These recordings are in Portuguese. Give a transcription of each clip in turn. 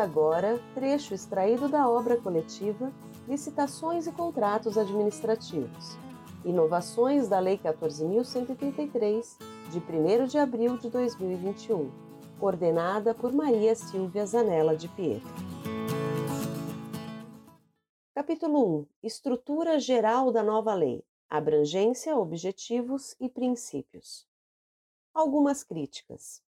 Agora trecho extraído da obra coletiva Licitações e Contratos Administrativos. Inovações da Lei 14.133, de 1 de abril de 2021, coordenada por Maria Silvia Zanella de Pietro. Capítulo 1 Estrutura Geral da Nova Lei Abrangência, Objetivos e Princípios. Algumas críticas.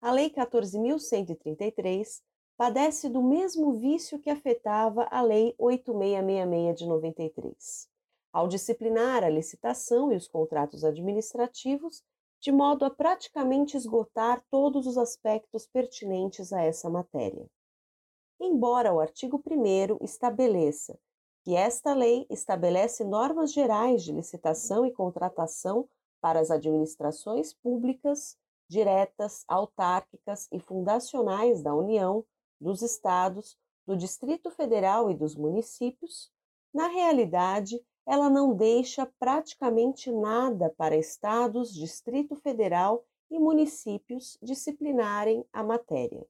A Lei 14.133 padece do mesmo vício que afetava a Lei 8666 de 93, ao disciplinar a licitação e os contratos administrativos de modo a praticamente esgotar todos os aspectos pertinentes a essa matéria. Embora o artigo 1 estabeleça que esta lei estabelece normas gerais de licitação e contratação para as administrações públicas, diretas, autárquicas e fundacionais da União, dos Estados, do Distrito Federal e dos municípios, na realidade, ela não deixa praticamente nada para estados, Distrito Federal e municípios disciplinarem a matéria.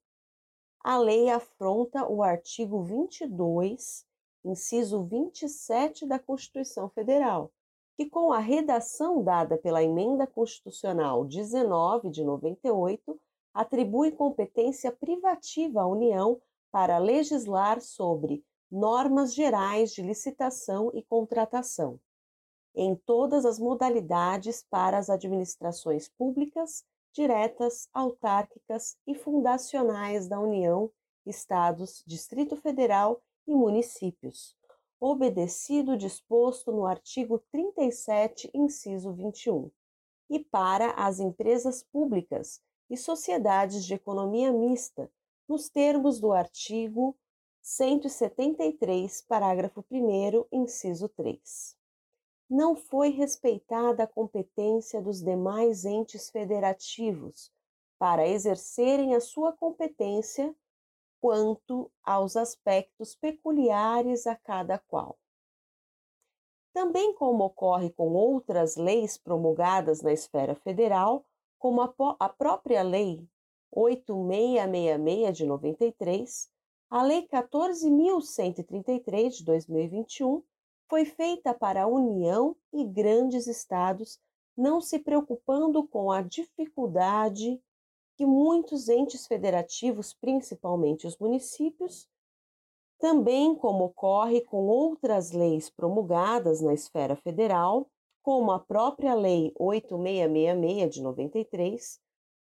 A lei afronta o artigo 22, inciso 27 da Constituição Federal, que, com a redação dada pela Emenda Constitucional 19 de 98, atribui competência privativa à União para legislar sobre normas gerais de licitação e contratação, em todas as modalidades para as administrações públicas, diretas, autárquicas e fundacionais da União, Estados, Distrito Federal e municípios, obedecido disposto no artigo 37, inciso 21, e para as empresas públicas e sociedades de economia mista, nos termos do artigo 173, parágrafo 1, inciso 3. Não foi respeitada a competência dos demais entes federativos para exercerem a sua competência quanto aos aspectos peculiares a cada qual. Também como ocorre com outras leis promulgadas na esfera federal, como a, a própria Lei 8666 de 93, a Lei 14.133 de 2021 foi feita para a União e grandes estados, não se preocupando com a dificuldade que muitos entes federativos, principalmente os municípios, também como ocorre com outras leis promulgadas na esfera federal, como a própria Lei 8666 de 93,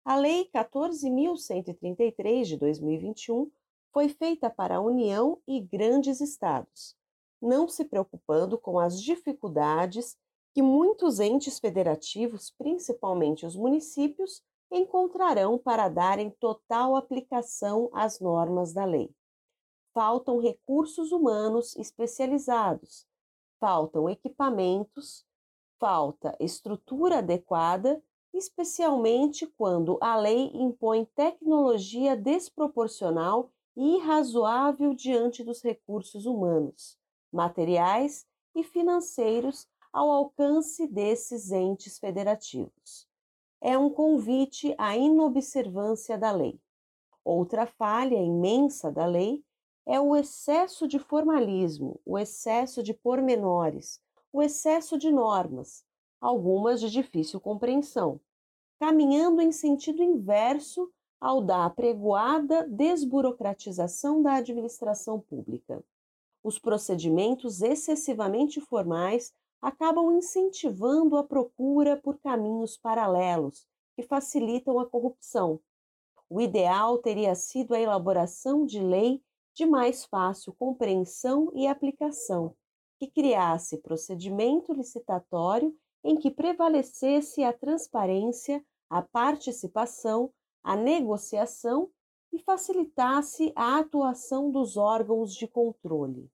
a Lei 14.133 de 2021 foi feita para a União e grandes estados, não se preocupando com as dificuldades que muitos entes federativos, principalmente os municípios, encontrarão para darem total aplicação às normas da lei. Faltam recursos humanos especializados, faltam equipamentos, falta estrutura adequada, especialmente quando a lei impõe tecnologia desproporcional e irrazoável diante dos recursos humanos, materiais e financeiros ao alcance desses entes federativos é um convite à inobservância da lei. Outra falha imensa da lei é o excesso de formalismo, o excesso de pormenores, o excesso de normas, algumas de difícil compreensão, caminhando em sentido inverso ao da apregoada desburocratização da administração pública. Os procedimentos excessivamente formais acabam incentivando a procura por caminhos paralelos que facilitam a corrupção. O ideal teria sido a elaboração de lei de mais fácil compreensão e aplicação, que criasse procedimento licitatório em que prevalecesse a transparência, a participação, a negociação e facilitasse a atuação dos órgãos de controle.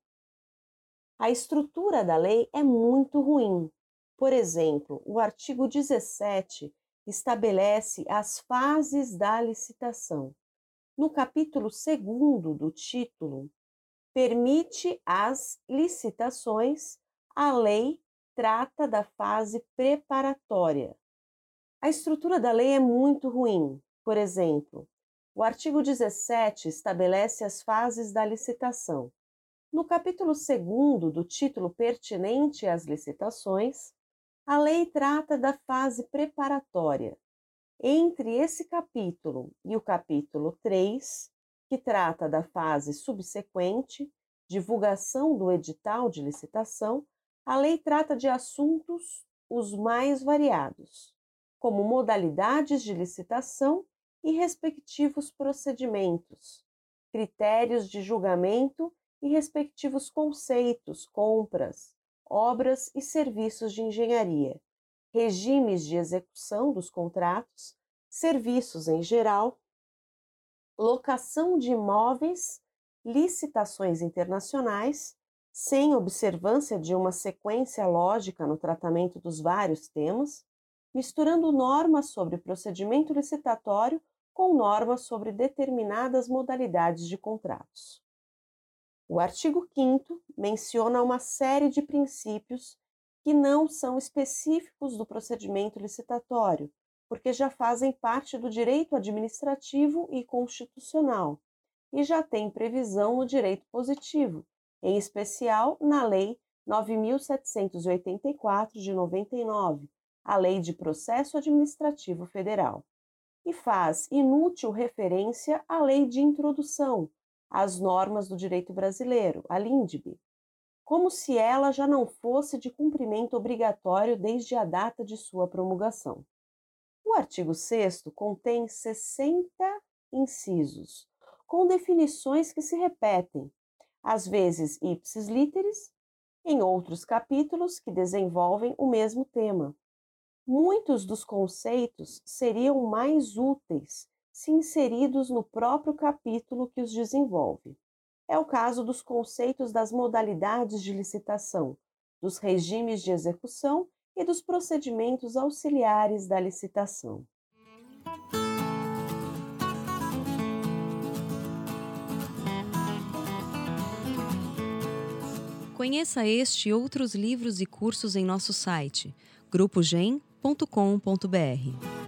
A estrutura da lei é muito ruim. Por exemplo, o artigo 17 estabelece as fases da licitação. No capítulo 2 do título, permite as licitações, a lei trata da fase preparatória. A estrutura da lei é muito ruim. Por exemplo, O artigo 17 estabelece as fases da licitação. No capítulo 2 do título pertinente às licitações, a lei trata da fase preparatória. Entre esse capítulo e o capítulo 3, que trata da fase subsequente, divulgação do edital de licitação, a lei trata de assuntos os mais variados, como modalidades de licitação e respectivos procedimentos, critérios de julgamento e respectivos conceitos, compras, obras e serviços de engenharia, regimes de execução dos contratos, serviços em geral, locação de imóveis, licitações internacionais, sem observância de uma sequência lógica no tratamento dos vários temas, misturando normas sobre procedimento licitatório com normas sobre determinadas modalidades de contratos. O artigo 5 menciona uma série de princípios que não são específicos do procedimento licitatório, porque já fazem parte do direito administrativo e constitucional e já têm previsão no direito positivo, em especial na Lei 9784 de 99, a Lei de Processo Administrativo Federal e faz inútil referência à lei de introdução às normas do direito brasileiro, a LINDB, como se ela já não fosse de cumprimento obrigatório desde a data de sua promulgação. O artigo 6 contém 60 incisos, com definições que se repetem, às vezes ipsis literis, em outros capítulos que desenvolvem o mesmo tema. Muitos dos conceitos seriam mais úteis se inseridos no próprio capítulo que os desenvolve. É o caso dos conceitos das modalidades de licitação, dos regimes de execução e dos procedimentos auxiliares da licitação. Conheça este e outros livros e cursos em nosso site grupogen.com.br.